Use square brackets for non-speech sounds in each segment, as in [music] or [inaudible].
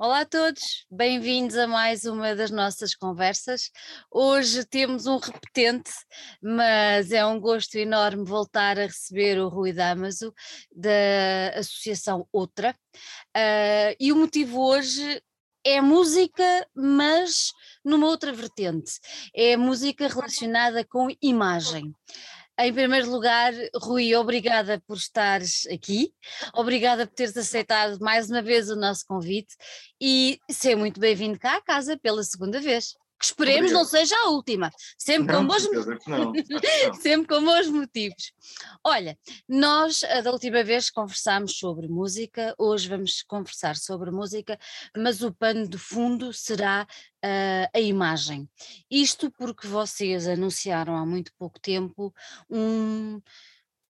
Olá a todos, bem-vindos a mais uma das nossas conversas. Hoje temos um repetente, mas é um gosto enorme voltar a receber o Rui Damaso, da Associação Outra. Uh, e o motivo hoje é música, mas numa outra vertente. É música relacionada com imagem. Em primeiro lugar, Rui, obrigada por estares aqui, obrigada por teres aceitado mais uma vez o nosso convite e ser muito bem-vindo cá à casa pela segunda vez que esperemos Obrigado. não seja a última, sempre não, com bons não. [laughs] sempre com bons motivos. Olha, nós da última vez conversámos sobre música, hoje vamos conversar sobre música, mas o pano de fundo será uh, a imagem. Isto porque vocês anunciaram há muito pouco tempo um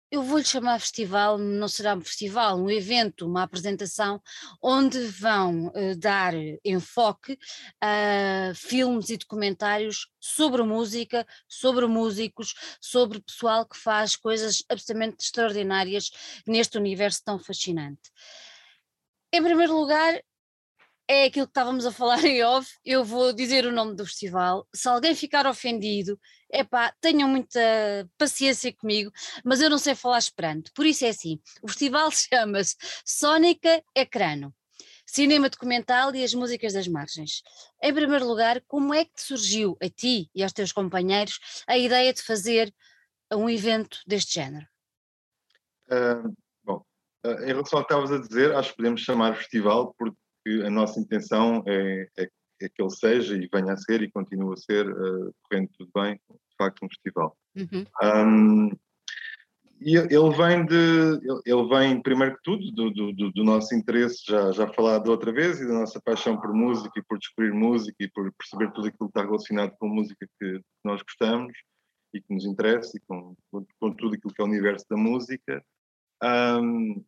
eu vou-lhe chamar festival, não será um festival, um evento, uma apresentação, onde vão uh, dar enfoque a filmes e documentários sobre música, sobre músicos, sobre pessoal que faz coisas absolutamente extraordinárias neste universo tão fascinante. Em primeiro lugar, é aquilo que estávamos a falar em off, eu vou dizer o nome do festival. Se alguém ficar ofendido, é pá, tenham muita paciência comigo, mas eu não sei falar esperanto. Por isso é assim: o festival [laughs] chama-se Sónica Ecrano. Cinema documental e as músicas das margens. Em primeiro lugar, como é que te surgiu a ti e aos teus companheiros a ideia de fazer um evento deste género? Uh, bom, uh, em relação ao que estavas a dizer, acho que podemos chamar festival porque que a nossa intenção é, é, é, que ele seja e venha a ser e continue a ser, uh, correndo tudo bem, de facto, um festival. Uhum. Um, e ele vem de, ele vem primeiro que tudo do, do, do, nosso interesse, já, já falado outra vez, e da nossa paixão por música e por descobrir música e por perceber tudo aquilo que está relacionado com música que nós gostamos e que nos interessa e com, com tudo aquilo que é o universo da música. Um,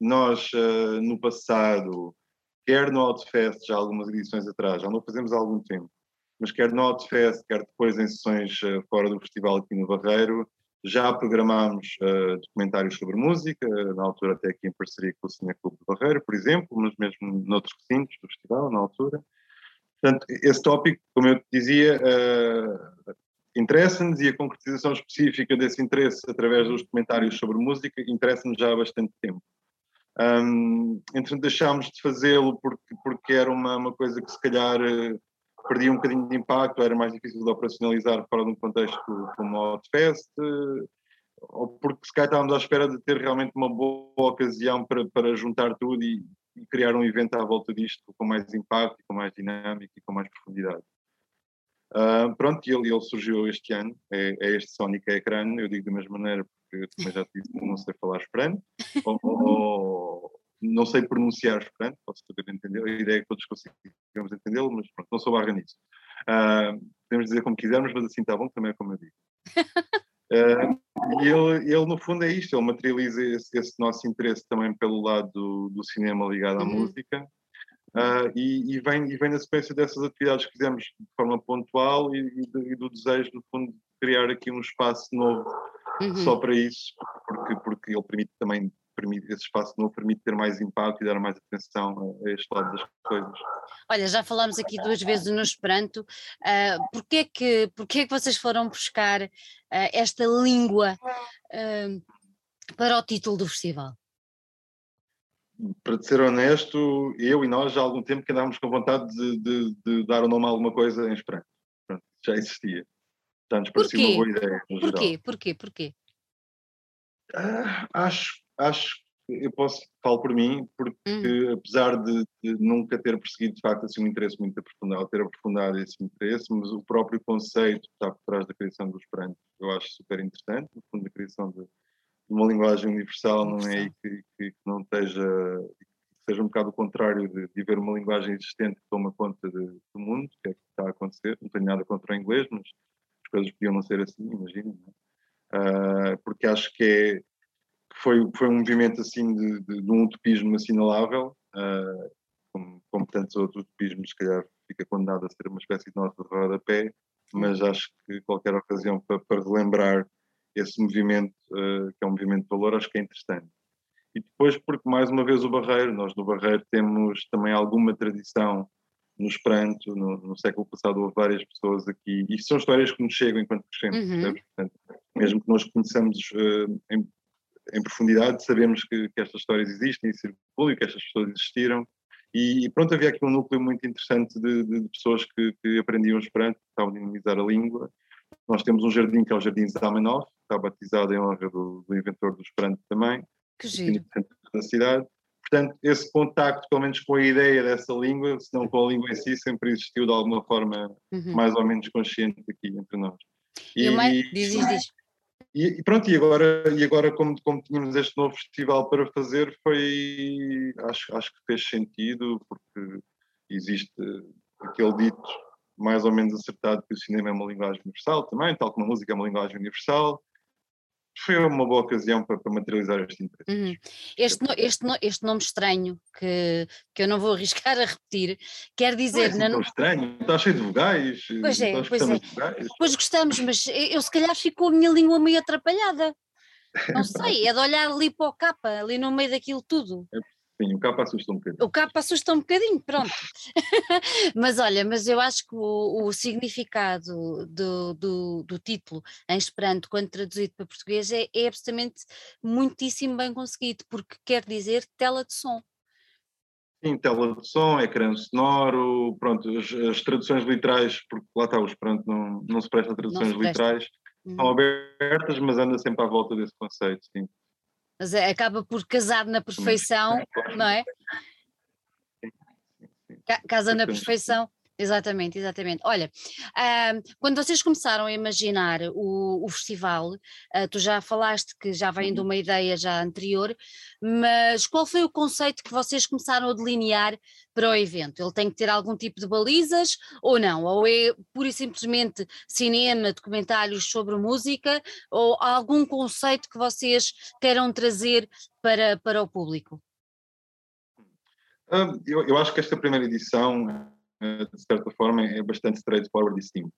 nós, uh, no passado, quer no Outfest, já algumas edições atrás, já não fazemos há algum tempo, mas quer no Outfest, quer depois em sessões uh, fora do festival aqui no Barreiro, já programámos uh, documentários sobre música, na altura até aqui em parceria com o Cine Clube do Barreiro, por exemplo, mas mesmo noutros recintos do festival, na altura. Portanto, esse tópico, como eu dizia, uh, interessa-nos e a concretização específica desse interesse através dos documentários sobre música interessa-nos já há bastante tempo. Um, entretanto, deixámos de fazê-lo porque, porque era uma, uma coisa que se calhar eh, perdia um bocadinho de impacto, era mais difícil de operacionalizar fora de um contexto como o Outfest, ou porque se calhar estávamos à espera de ter realmente uma boa ocasião para, para juntar tudo e, e criar um evento à volta disto com mais impacto, com mais dinâmica e com mais profundidade. Uh, pronto, e ele, ele, surgiu este ano, é, é este Sonic Ecran, eu digo da mesma maneira porque também já disse não sei falar esperanto, ou, ou, não sei pronunciar esperanto, posso saber entender, a ideia é que todos consigamos entendê-lo, mas pronto, não sou barra nisso. Uh, podemos dizer como quisermos, mas assim está bom, também é como eu digo. Uh, [laughs] e ele, ele, no fundo, é isto, ele materializa esse, esse nosso interesse também pelo lado do, do cinema ligado à uhum. música, Uh, e, e, vem, e vem na sequência dessas atividades que fizemos de forma pontual e, e, do desejo, no fundo, de criar aqui um espaço novo uhum. só para isso, porque, porque ele permite também, permite, esse espaço novo permite ter mais impacto e dar mais atenção a, este lado das coisas. Olha, já falámos aqui duas vezes no Esperanto, uh, porquê, é que, porquê é que vocês foram buscar uh, esta língua uh, para o título do festival? para ser honesto, eu e nós já há algum tempo que andávamos com vontade de, de, de dar o nome a alguma coisa em Esperanto. já existia. Já nos parecia uma boa ideia. Porquê? Porquê? Porquê? Ah, acho, acho eu posso, falo por mim, porque hum. apesar de, de, nunca ter perseguido de facto assim, um interesse muito aprofundado, ter aprofundado esse interesse, mas o próprio conceito que está por trás da criação do Esperanto eu acho super interessante, no fundo a criação de, uma linguagem universal, não é? E que, que, não esteja, que seja um bocado o contrário de, de haver uma linguagem existente que toma conta de, do mundo, que é que está a acontecer. Não tenho nada contra o inglês, mas as coisas podiam não ser assim, imagino. Uh, porque acho que é, foi, foi um movimento assim de, de, de um utopismo assinalável, uh, como, como tantos outros utopismos, se calhar fica condenado a ser uma espécie de nota de rodapé, mas acho que qualquer ocasião para, para relembrar esse movimento, uh, que é um movimento de valor, acho que é interessante. e depois porque, mais uma vez, o Barreiro, nós no Barreiro temos também alguma tradição no Esperanto, no, no, século passado houve várias pessoas aqui, e são histórias que nos chegam enquanto crescemos, uhum. Portanto, mesmo que nós conheçamos uh, em, em, profundidade, sabemos que, que, estas histórias existem e circulam e que estas pessoas existiram, e, e, pronto, havia aqui um núcleo muito interessante de, de, de pessoas que, que, aprendiam Esperanto, que estavam a dinamizar a língua. Nós temos um jardim que é o Jardim Zamenhof, que está batizado em honra do, do inventor do Esperanto também, que giro. da cidade. Portanto, esse contacto, pelo menos com a ideia dessa língua, se não com a língua em si, sempre existiu de alguma forma uhum. mais ou menos consciente aqui entre nós. E, e mais... diz, diz, diz. E, e, pronto, e agora, e agora como, como tínhamos este novo festival para fazer, foi, acho, acho que fez sentido, porque existe aquele dito mais ou menos acertado que o cinema é uma linguagem universal também, tal como a música é uma linguagem universal, foi uma boa ocasião para, para materializar este interesse. Uhum. Este, no, este, no, este nome estranho, que, que eu não vou [laughs] arriscar a repetir, quer dizer. Não é assim tão estranho, está cheio de vogais. Pois é, pois é. Pois gostamos, mas eu se calhar ficou a minha língua meio atrapalhada. Não sei, é de olhar ali para o capa, ali no meio daquilo tudo. [laughs] É Sim, o capa assusta um bocadinho. O capa assusta um bocadinho, pronto. [laughs] mas olha, mas eu acho que o, o significado do, do, do, título em Esperanto, quando traduzido para português, é, é absolutamente muitíssimo bem conseguido, porque quer dizer tela de som. Sim, tela de som, ecrã sonoro, pronto, as, as, traduções literais, porque lá está, o Esperanto não, não se presta a traduções literais, uhum. são abertas, mas anda sempre à volta desse conceito, sim mas é, acaba por casar na perfeição, não é? Casa na perfeição. Exatamente, exatamente. Olha, uh, quando vocês começaram a imaginar o, o festival, uh, tu já falaste que já vem de uhum. uma ideia já anterior, mas qual foi o conceito que vocês começaram a delinear para o evento? Ele tem que ter algum tipo de balizas ou não? Ou é pura e simplesmente cinema, documentários sobre música, ou algum conceito que vocês queiram trazer para, para o público? Uh, eu, eu acho que esta primeira edição de certa forma, é bastante straightforward e simples.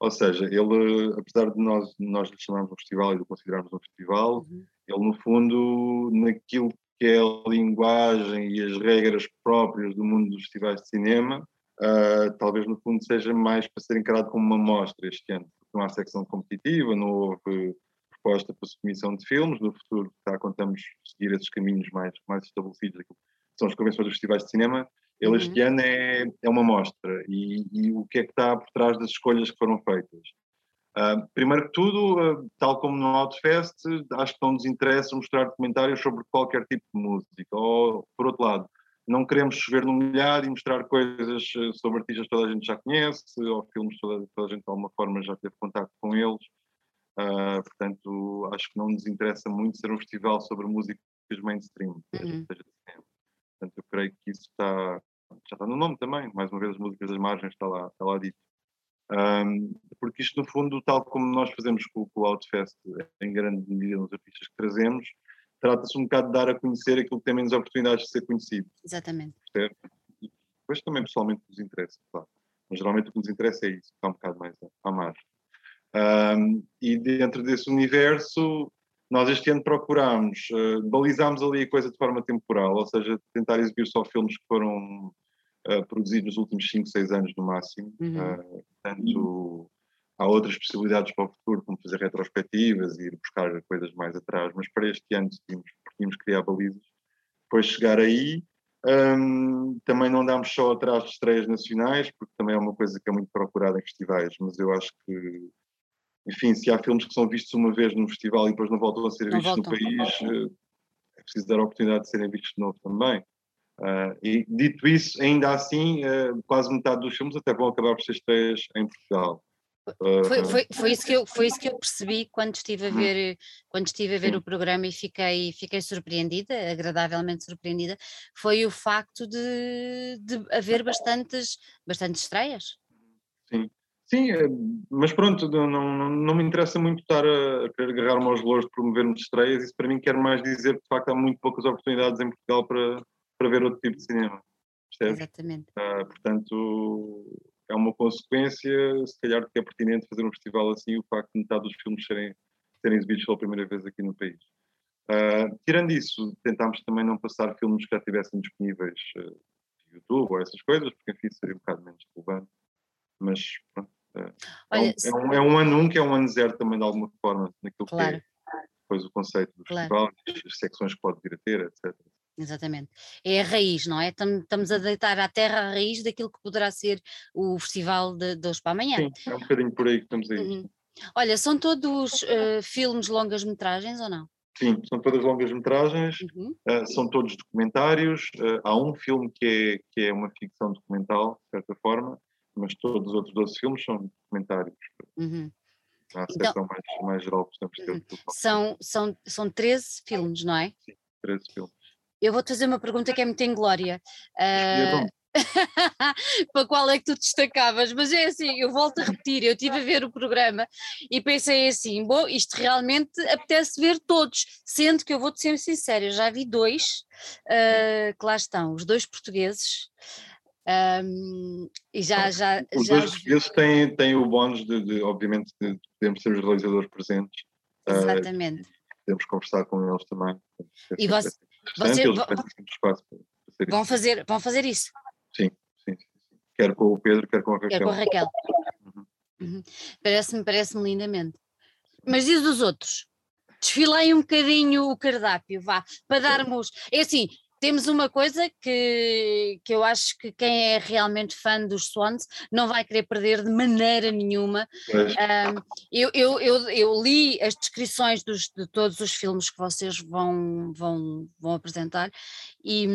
Ou seja, ele, apesar de nós, nós lhe chamarmos um festival e de considerarmos um festival, uhum. ele, no fundo, naquilo que é a linguagem e as regras próprias do mundo dos festivais de cinema, uh, talvez, no fundo, seja mais para ser encarado como uma mostra este ano. Não há secção competitiva, não houve proposta para submissão de filmes. No futuro, tá, contamos seguir esses caminhos mais, mais estabelecidos, que são as convenções dos festivais de cinema, ele uhum. este ano é, é uma mostra e, e, o que é que está por trás das escolhas que foram feitas? Uh, primeiro que tudo, uh, tal como no Outfest, acho que não nos interessa mostrar documentários sobre qualquer tipo de música. Ou, por outro lado, não queremos chover no molhado e mostrar coisas ah, sobre artistas que toda a gente já conhece, ou filmes que toda, toda a gente de alguma forma já teve contato com eles. Uh, portanto, acho que não nos interessa muito ser um festival sobre músicas mainstream, uhum. seja Portanto, eu creio que isso está, já está no nome também, mais uma vez as músicas das margens está lá, está lá dito. Um, porque isto no fundo, tal como nós fazemos com, com o Outfest, em grande medida nos artistas que trazemos, trata-se um bocado de dar a conhecer aquilo que tem menos oportunidades de ser conhecido. Exatamente. Certo? E depois também pessoalmente nos interessa, claro. Mas geralmente o que nos interessa é isso, está um bocado mais à margem. Um, e dentro desse universo, nós este ano procurámos, uh, balizámos ali a coisa de forma temporal, ou seja, tentar exibir só filmes que foram uh, produzidos nos últimos 5, 6 anos no máximo. Uhum. Uh, portanto, há outras possibilidades para o futuro, como fazer retrospectivas e ir buscar coisas mais atrás, mas para este ano tínhamos que criar balizas. Depois chegar aí, um, também não damos só atrás de estreias nacionais, porque também é uma coisa que é muito procurada em festivais, mas eu acho que enfim, se há filmes que são vistos uma vez num festival e depois não voltam a ser não vistos voltam. no país, eh, é preciso dar a oportunidade de serem vistos de novo também. Uh, e dito isso, ainda assim, uh, quase metade dos filmes até vão acabar por ser estreias em Portugal. Uh, foi, foi, foi, isso que eu, foi isso que eu percebi quando estive a uhum. ver, quando estive a ver o programa e fiquei, fiquei surpreendida, agradavelmente surpreendida, foi o facto de, de haver bastantes, bastantes estreias. Sim, Sim, eh, mas pronto, não, não, não me interessa muito estar a, a querer agarrar-me aos louros de promovermos estreias, isso para mim quer mais dizer que de facto há muito poucas oportunidades em Portugal para, para ver outro tipo de cinema. Percebes? Exatamente. Ah, portanto, é uma consequência, se calhar, que é pertinente fazer um festival assim, o facto de metade dos filmes serem, serem exibidos pela primeira vez aqui no país. Uh, tirando isso, tentámos também não passar filmes que já estivessem disponíveis uh, no YouTube ou essas coisas, porque enfim seria um bocado menos relevante. Mas pronto, Olha, é, um, é, um, é, um, ano um que é um ano zero também de alguma forma, naquilo claro. que é depois o conceito do claro. festival, as secções que pode vir a ter, etc. Exatamente. É a raiz, não é? Estamos a deitar à terra a raiz daquilo que poderá ser o festival de, de hoje para amanhã. Sim, é um bocadinho por aí que estamos a ir. Uhum. Olha, são todos uh, filmes longas-metragens ou não? Sim, são todas longas-metragens, uhum. uh, são todos documentários. Uh, há um filme que é, que é uma ficção documental, de certa forma, mas todos os outros 12 filmes são documentários. Uhum. A então, mais, mais geral que podemos ter. Uhum. São, são, são 13 filmes, não é? Sim, 13 filmes. Eu vou-te fazer uma pergunta que é muito inglória. Uh, [laughs] para qual é que tu destacavas, mas é assim, eu volto a repetir, eu estive a ver o programa e pensei assim, bom, isto realmente apetece ver todos, sendo que eu vou-te ser sincera, eu já vi dois, uh, que lá estão, os dois portugueses, um, e já, já, os já... dois portugueses têm, têm o bónus de, de, obviamente, de podermos ser os realizadores presentes. Ah, Exatamente. Uh, podemos conversar com eles também. E você, você, vão, fazer, vão fazer isso? Sim, sim, sim. Quer com o Pedro, quer com a Raquel. Quer com a Raquel. Uhum. Uhum. Parece-me parece lindamente. Mas diz os outros. Desfilei um bocadinho o cardápio, vá, para darmos. É assim, temos uma coisa que, que eu acho que quem é realmente fã dos Swans não vai querer perder de maneira nenhuma. Um, eu, eu, eu, eu, li as descrições dos, de todos os filmes que vocês vão, vão, vão apresentar e,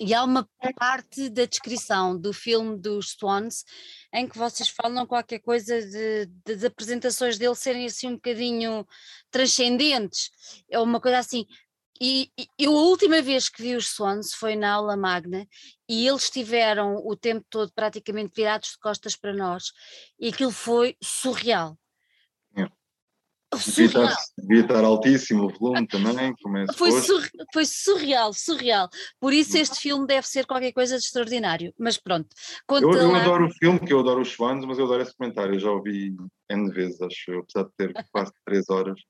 e há uma parte da descrição do filme dos Swans em que vocês falam qualquer coisa de, de, de apresentações dele serem assim um bocadinho transcendentes. É uma coisa assim, e, eu a última vez que vi os Swans foi na aula magna e eles estiveram o tempo todo praticamente virados de costas para nós e aquilo foi surreal. É. Surreal. Devia, estar, devia estar altíssimo o volume [laughs] também, como é foi, sur, foi surreal, surreal. Por isso este filme deve ser qualquer coisa de extraordinário. Mas pronto. Eu, eu lá... adoro o filme, que eu adoro os Swans, mas eu adoro esse comentário. Eu já ouvi N vezes, acho eu, apesar de ter quase três horas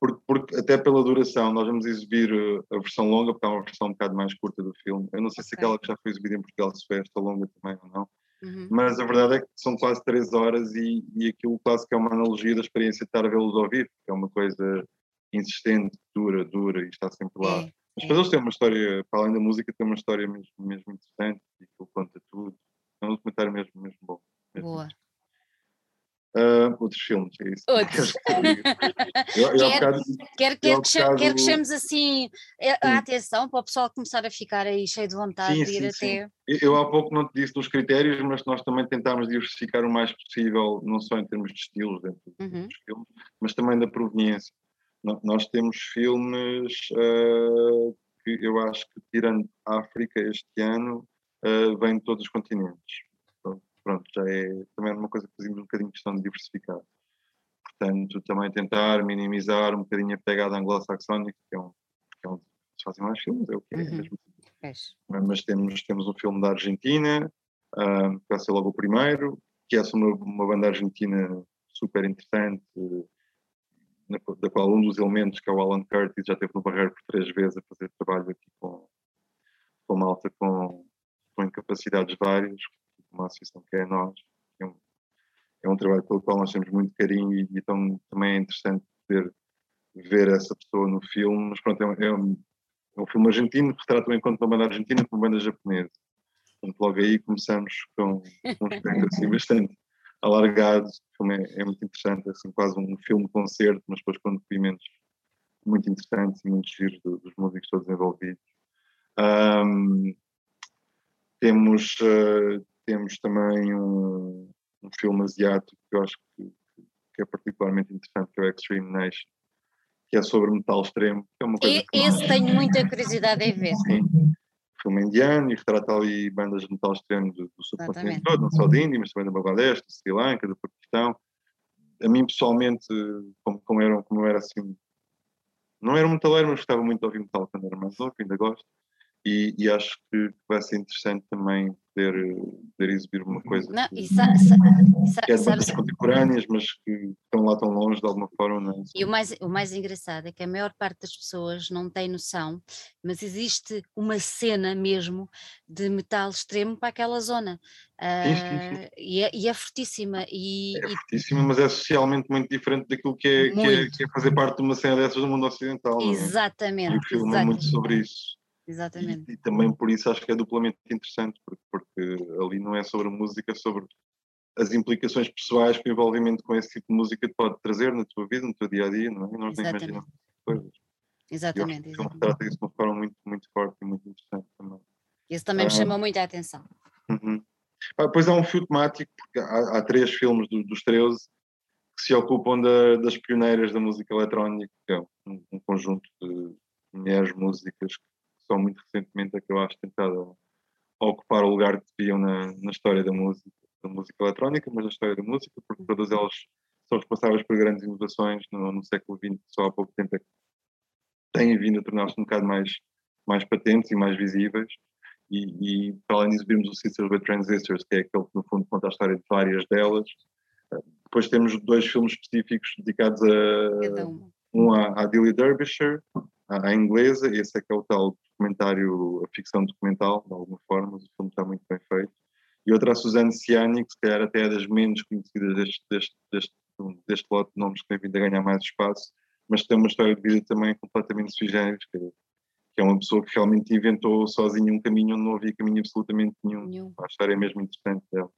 porque, porque, até pela duração, nós vamos exibir eh, a versão longa, porque é uma versão um bocado mais curta do filme. Eu não sei okay. se aquela que já foi exibida em Portugal se foi esta longa também ou não. Uhum. Mas a verdade é que são quase três horas e, e aquilo quase que é uma analogia da experiência de estar a vê-los ao vivo, que é uma coisa insistente, dura, dura e está sempre lá. É, Mas depois é. eles têm uma história, para além da música, tem uma história mesmo, mesmo interessante e aquilo conta tudo. É um documentário mesmo, mesmo bom. Mesmo Boa. Uh, outros filmes, é isso. Outros. [laughs] eu, eu quer, bocado, quer, quer, que bocado... quer que chamemos assim a, atenção para o pessoal começar a ficar aí cheio de vontade sim, de ir sim, até. Sim. Eu há pouco não te disse dos critérios, mas nós também tentámos diversificar o mais possível, não só em termos de estilos dentro uhum. dos filmes, mas também da proveniência. Nós temos filmes uh, que eu acho que, tirando a África este ano, uh, vêm de todos os continentes pronto, já é também uma coisa que fazemos um bocadinho questão de diversificar. Portanto, também tentar minimizar um bocadinho a pegada anglo-saxónica, que é um, que é um fazem mais filmes, é o que é, uhum. mesmo. Mas temos, temos um filme da Argentina, uh, que vai ser logo o primeiro, que é uma, uma banda argentina super interessante, na, da qual um dos elementos, que é o Alan Curtis, já esteve no Barreiro por três vezes a fazer trabalho aqui com, com malta com, com incapacidades várias, uma associação que é nós, é um, é um trabalho pelo qual nós temos muito carinho e, e então, também é interessante poder ver essa pessoa no filme, mas pronto, é um, é um, é um filme argentino que retrata o encontro de uma banda argentina com uma banda japonesa. Portanto, logo aí começamos com, com um espectro assim [laughs] bastante alargado, o é, é, muito interessante, é assim, quase um filme-concerto, mas depois com depoimentos muito interessantes e muito giros dos músicos todos envolvidos. Um, temos, uh, temos também um, um filme asiático que eu acho que, que, é particularmente interessante, que é o Extreme Nation, que é sobre metal extremo. Que é uma coisa e, esse tenho muita curiosidade em ver. Sim. Filme indiano e retrata ali bandas de metal extremo do, do subcontinente todo, não só da Índia, mas também do Bangladesh, do Sri Lanka, do Paquistão. A mim, pessoalmente, como, como, era, como era assim, não era um metaleiro, mas gostava muito de ouvir metal quando era mais novo, ainda gosto e, e acho que vai ser interessante também poder, poder exibir uma coisa Não, que, e sa, sa, sa, que é de bandas contemporâneas, mas que estão lá tão longe de alguma forma. Não é? e o mais, o mais engraçado é que a maior parte das pessoas não tem noção, mas existe uma cena mesmo de metal extremo para aquela zona. Sim, sim, sim. Ah, e, é, e é fortíssima. E, É e fortíssimo, mas é socialmente muito diferente daquilo que é, que é, que é fazer parte de uma cena dessas do mundo ocidental. não é? E exatamente, o filme é exato, muito sobre isso. Exatamente. E, e também por isso acho que é duplamente interessante, porque, porque ali não é sobre a música, é sobre as implicações pessoais que o envolvimento com esse tipo de música pode trazer na tua vida, no teu dia a dia, não é? E nós nem imaginamos essas coisas. Exatamente, que o filme exatamente. retrata isso de uma forma muito, muito forte e muito interessante também. Isso também me Ah. chamou muito a atenção. Uhum. Ah, depois há um fio temático, porque há, há três filmes do- dos 13 que se ocupam da- das pioneiras da música eletrónica, que é um, um conjunto de mulheres músicas que são muito recentemente acabadas de tentar a- a ocupar o lugar que deviam na, na história da música, da música eletrónica, mas na história da música, porque todas elas são responsáveis por grandes inovações no, no século XX, só há pouco tempo é que têm vindo a tornar-se um bocado mais, mais patentes e mais visíveis. E, e para além disso, vimos o Sisters with Transistors, que é aquele que, no fundo, conta a história de várias delas. Depois temos dois filmes específicos dedicados a um à, à Dilly Derbyshire, à, à inglesa, esse é que é o tal documentário, a ficção documental, de alguma forma, o filme está muito bem feito. E outra à Suzanne Ciani, que se calhar até é das menos conhecidas deste, deste, deste, deste lote de nomes que tem vindo a ganhar mais espaço, mas tem uma história de vida também completamente sui generis, que, que é uma pessoa que realmente inventou sozinha um caminho onde não havia caminho absolutamente nenhum. Nenhum. A história é mesmo interessante dela.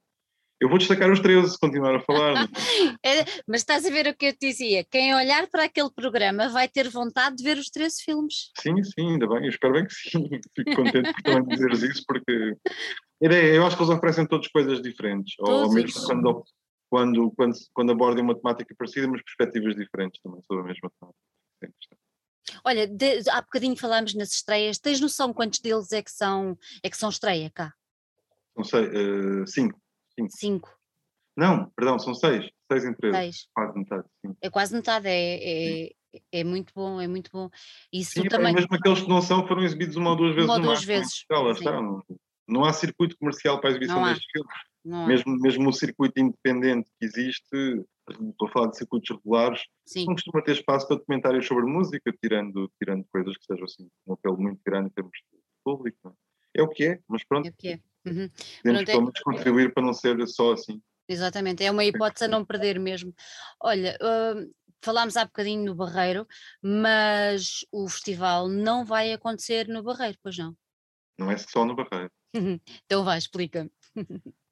Eu vou destacar os 13 se continuar a falar. é? [laughs] É, mas estás a ver o que eu te dizia? Quem olhar para aquele programa vai ter vontade de ver os 13 filmes. Sim, sim, ainda bem, eu espero bem que sim. [laughs] Fico contente por também dizeres isso, porque ideia, eu acho que eles oferecem todas coisas diferentes, ou Todos. mesmo quando, quando, quando, quando abordem uma temática parecida, mas perspectivas diferentes também sobre a mesma temática. É. Olha, de- há bocadinho falámos nas estreias. Tens noção quantos deles é que são, é que são estreia cá? Não sei, eh, cinco. Cinco, Não, perdão, são seis. Seis em treze. seis. Quase metade, sim. É quase metade, é, é, é muito bom, é muito bom. Isso Sim, também. mesmo aqueles que não são foram exibidos uma ou duas vezes Uma ou duas vezes. Não, há circuito comercial para a exibição destes filmes. Não há. Mesmo, mesmo o circuito independente que existe, estou a falar de circuitos regulares, Sim, não costuma ter espaço para documentários sobre música, tirando, tirando coisas que sejam assim, um apelo muito grande em termos de público. é? É o que é, mas pronto, é o que é. Uhum. podemos é- pelo menos contribuir para não ser só assim. Exatamente, é uma hipótese a não perder mesmo. Olha, hum, falámos há bocadinho no Barreiro, mas o festival não vai acontecer no Barreiro, pois não? Não é só no Barreiro. Então vai, explica-me.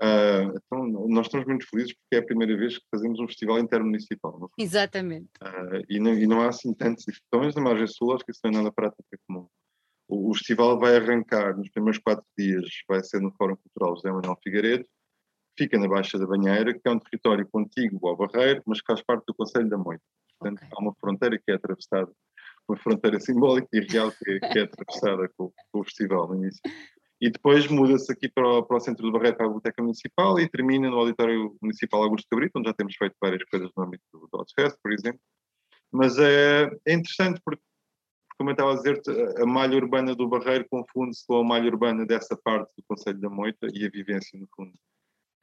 Ah, então, nós estamos muito felizes porque é a primeira vez que fazemos um festival intermunicipal. fundo. Exatamente. Ah, e, não, e não há assim tantos, pelo menos na margem sul, acho que isso não é nada prática comum. O, o festival vai arrancar nos primeiros quatro dias, vai ser no Fórum Cultural José Manuel Figueiredo, fica na Baixa da Banheira, que é um território contíguo ao Barreiro, mas que faz parte do Conselho da Moita. Portanto, Ok. há uma fronteira que é atravessada, uma fronteira [laughs] simbólica e real que é, que é atravessada com, com o festival no início. E depois muda-se aqui para o, para o centro do Barreiro, para a Biblioteca Municipal, e termina no Auditório Municipal Augusto Cabrito, onde já temos feito várias coisas no âmbito do, do Fest, por exemplo. Mas é, é interessante porque, como eu estava a dizer-te, a- malha urbana do Barreiro confunde-se com a malha urbana dessa parte do Conselho da Moita e a vivência, no fundo,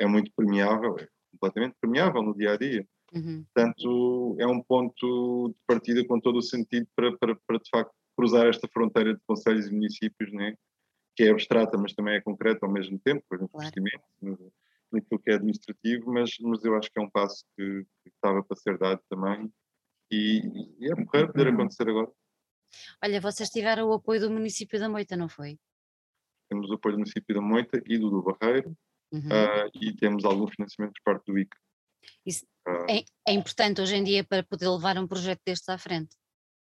é muito permeável, é completamente permeável no dia a dia. Uhum. Portanto, é um ponto de partida com todo o sentido para, para, para de facto, cruzar esta fronteira de conselhos e municípios, né? que é abstrata, mas também é concreta ao mesmo tempo, por exemplo, Claro. investimento, no- naquilo que é administrativo, mas, mas eu acho que é um passo que, que estava para ser dado também e, e é porreiro poder acontecer agora. Olha, vocês tiveram o apoio do município da Moita, não foi? Temos o apoio do município da Moita e do, do Barreiro Uhum. ah, e temos algum financiamento por parte do ICA. Isso Ah, É, é importante hoje em dia para poder levar um projeto destes à frente.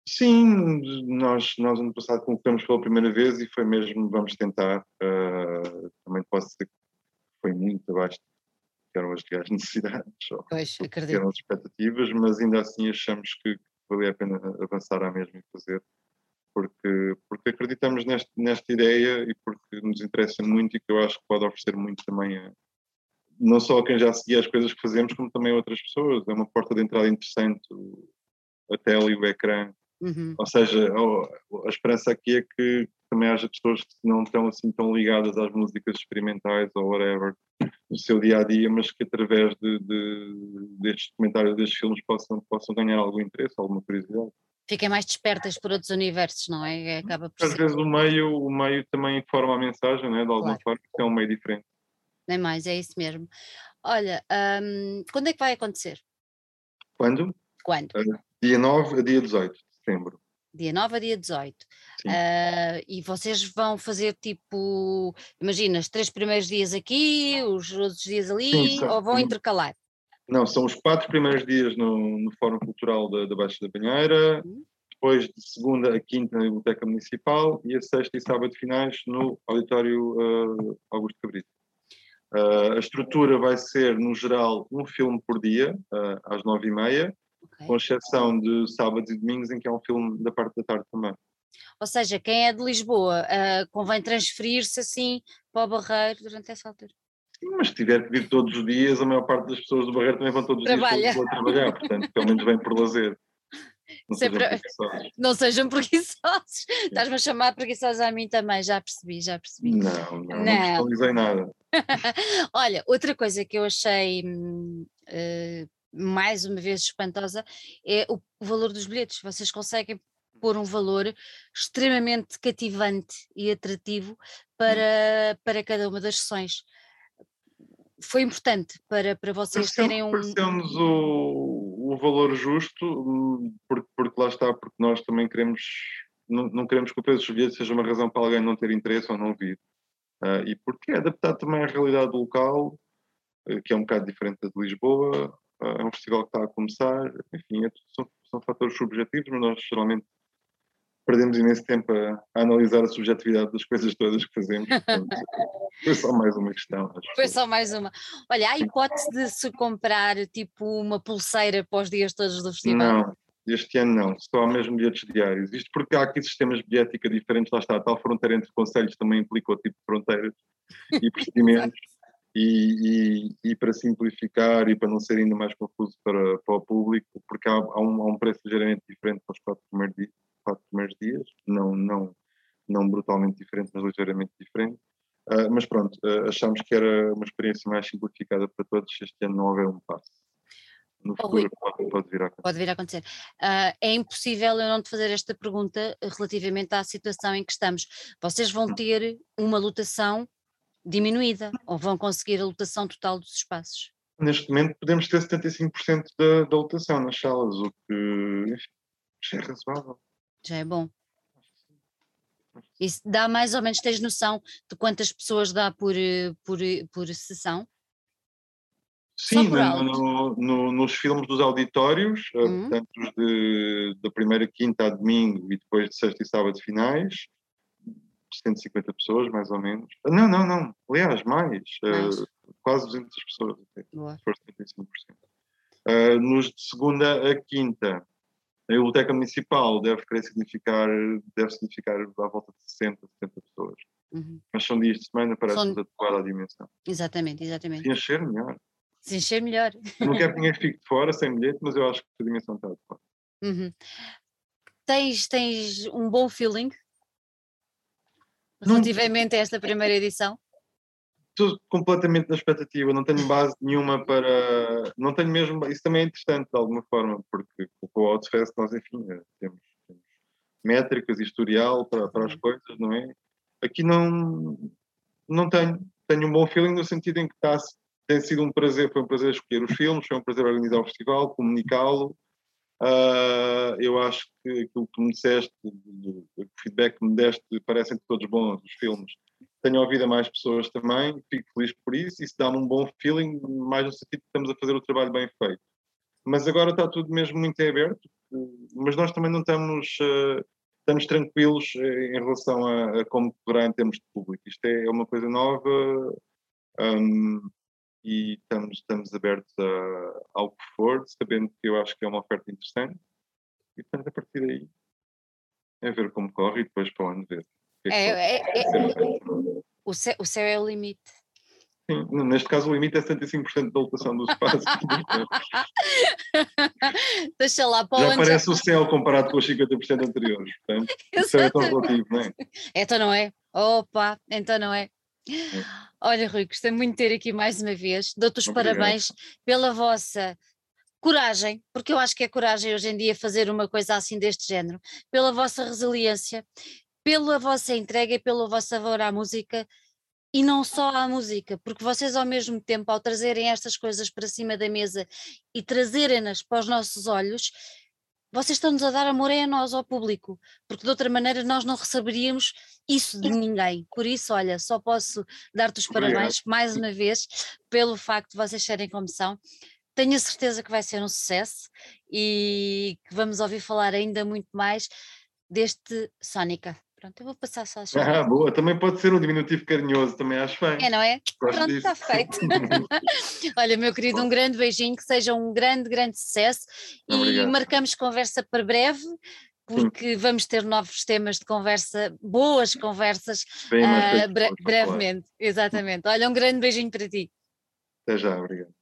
Sim, nós, nós ano passado concorremos pela primeira vez e foi mesmo, vamos tentar. ah, também posso dizer que foi muito abaixo que eram as reais [laughs] necessidades, ou Pois, que eram as expectativas, mas ainda assim achamos que valia a pena avançar à mesma e fazer, porque, porque acreditamos neste, nesta ideia e porque nos interessa muito e que eu acho que pode oferecer muito também a, não só a quem já seguia as coisas que fazemos, como também a outras pessoas. É uma porta de entrada interessante, a tela e o ecrã Uhum. ou seja, a esperança aqui é que também haja pessoas que não estão assim tão ligadas às músicas experimentais ou whatever no seu dia a dia, mas que através de, de, destes documentários, destes filmes, possam, possam ganhar algum interesse, alguma curiosidade. Fiquem mais despertas por outros universos, não é? é acaba por Às ser. vezes o meio, o meio também informa a mensagem, né? de alguma claro. forma, que é um meio diferente. Nem mais, é isso mesmo. Olha, um, quando é que vai acontecer? Quando? Quando? Uh, dia 9 a dia 18 de setembro dia 9 a dia 18. Uh, e vocês vão fazer tipo, imagina, os três primeiros dias aqui, os outros dias ali, Sim, ou vão intercalar? Não, são os quatro primeiros dias no, no Fórum Cultural da, da Baixa da Banheira, uhum. depois de segunda a quinta na Biblioteca Municipal e a sexta e sábado finais no Auditório uh, Augusto Cabrito. Uh, a estrutura vai ser, no geral, um filme por dia, às nove e meia, okay. com exceção de sábados e domingos, em que é um filme da parte da tarde também. Ou seja, quem é de Lisboa uh, convém transferir-se assim para o Barreiro durante essa altura. Sim, mas se tiver que vir todos os dias, a maior parte das pessoas do Barreiro também vão todos os Trabalha. dias para trabalhar, portanto, pelo menos vem por lazer. Não Sempre... sejam preguiçosos. Não sejam preguiçosos. Estás-me a chamar preguiçosos a mim também, já percebi, já percebi. Não, não, não, não nada. [laughs] Olha, outra coisa que eu achei uh, mais uma vez espantosa, é o valor dos bilhetes. Vocês conseguem pôr um valor extremamente cativante e atrativo hum. para, para cada uma das sessões. Foi importante para, para vocês terem um. Pareceu-nos o, o valor justo, hum, porque, porque lá está, porque nós também queremos, não, não queremos que o preço dos bilhetes seja uma razão para alguém não ter interesse ou não vir. Uh, e porque é adaptado também à realidade local, uh, que é um bocado diferente da de Lisboa, é um festival que está a começar, enfim, é, são, são fatores subjetivos, mas nós geralmente perdemos imenso tempo a, a, analisar a subjetividade das coisas todas que fazemos. Portanto, [laughs] foi só mais uma questão. Acho. Foi só mais uma. Olha, há hipótese de se comprar tipo uma pulseira para os dias todos do festival? Não, este ano não, só mesmo bilhetes diários. Isto porque há aqui sistemas de diferentes, lá está, a tal fronteira entre conselhos também implica o tipo de fronteiras e procedimentos. [laughs] E, e, e, para simplificar e para não ser ainda mais confuso para, para o público, porque há, há, um, há um, preço ligeiramente diferente para os quatro primeiros, dias, quatro primeiros dias, não, não, não brutalmente diferente, mas ligeiramente diferente. Uh, mas pronto, uh, achamos que era uma experiência mais simplificada para todos se este ano não houver um passo. No futuro oh, pode, pode, vir a acontecer. Pode vir a acontecer. Uh, é impossível eu não te fazer esta pergunta relativamente à situação em que estamos. Vocês vão hum. ter uma lotação diminuída ou vão conseguir a lotação total dos espaços? Neste momento podemos ter 75% da, da lotação nas salas, o que já é razoável. Já é bom. Isso dá mais ou menos, tens noção de quantas pessoas dá por, por, por sessão? Sim, no, no, nos filmes dos auditórios, eh, uhum. tanto de, da primeira quinta a domingo e depois de sexta e sábado finais, 150 pessoas, mais ou menos. Não, não, não. Aliás, mais. Uh, quase 200 pessoas. Até, for 75%. Uh, nos de segunda a quinta, a Biblioteca Municipal deve querer significar, deve significar à volta de 60, 70 pessoas. Uhum. Mas são dias de semana, parece-nos são... adequar à dimensão. Exatamente, exatamente. Se encher, melhor. Se encher, melhor. não quero que ninguém fique de fora, sem bilhete, mas eu acho que a dimensão está adequada. Uhum. Tens, tens um bom feeling relativamente a esta primeira edição? Estou completamente na expectativa, não tenho base nenhuma para. Não tenho mesmo. Isso também é interessante de alguma forma, porque com o Outfest nós, enfim, eh, temos, temos métricas, historial para, para as uhum. coisas, não é? Aqui não, não tenho. Tenho um bom feeling no sentido em que está, tem sido um prazer, foi um prazer escolher os filmes, foi um prazer organizar o festival, comunicá-lo, Uh, eu acho que aquilo que me disseste, o feedback que me deste, parecem todos bons os filmes. Tenho ouvido a mais pessoas também, fico feliz por isso. Isso dá-me um bom feeling, mais no sentido que estamos a fazer o trabalho bem feito. Mas agora está tudo mesmo muito aberto, mas nós também não estamos, uh, estamos tranquilos em relação a, a, como poderá em termos de público. Isto é, é uma coisa nova. Um, e estamos, estamos abertos a, ao que for, sabendo que eu acho que é uma oferta interessante. E portanto, a partir daí, é ver como corre e depois para onde ver. É, é, é, é o, céu, o céu é o limite. Sim, neste caso o limite é 75% da lotação do espaço. [laughs] Deixa lá para Já parece o céu comparado com os 50% anteriores. Portanto, isso é tão relativo, não é? Então não é? Opa, então não é. Olha, Rui, gostei muito de ter aqui mais uma vez. Dou-te os Obrigado. parabéns pela vossa coragem, porque eu acho que é coragem hoje em dia fazer uma coisa assim deste género, pela vossa resiliência, pela vossa entrega e pelo vosso amor à música e não só à música, porque vocês ao mesmo tempo, ao trazerem estas coisas para cima da mesa e trazerem-nas para os nossos olhos, vocês estão-nos a dar amor é a nós, ao público, porque de outra maneira nós não receberíamos isso de ninguém. Por isso, olha, só posso dar-te os parabéns mais uma vez pelo facto de vocês serem como são. Tenho a certeza que vai ser um sucesso e que vamos ouvir falar ainda muito mais deste Sónica. Pronto, eu vou passar só a chave. Ah, boa, também pode ser um diminutivo carinhoso, também acho bem. É, não é? Gosto Pronto, está feito. [laughs] Olha, meu querido, um grande beijinho, que seja um grande, grande sucesso Obrigado. e marcamos conversa para breve. Porque Sim. vamos ter novos temas de conversa, boas conversas, uh, bre brevemente. Exatamente. Olha, um grande beijinho para ti. Até já, obrigado.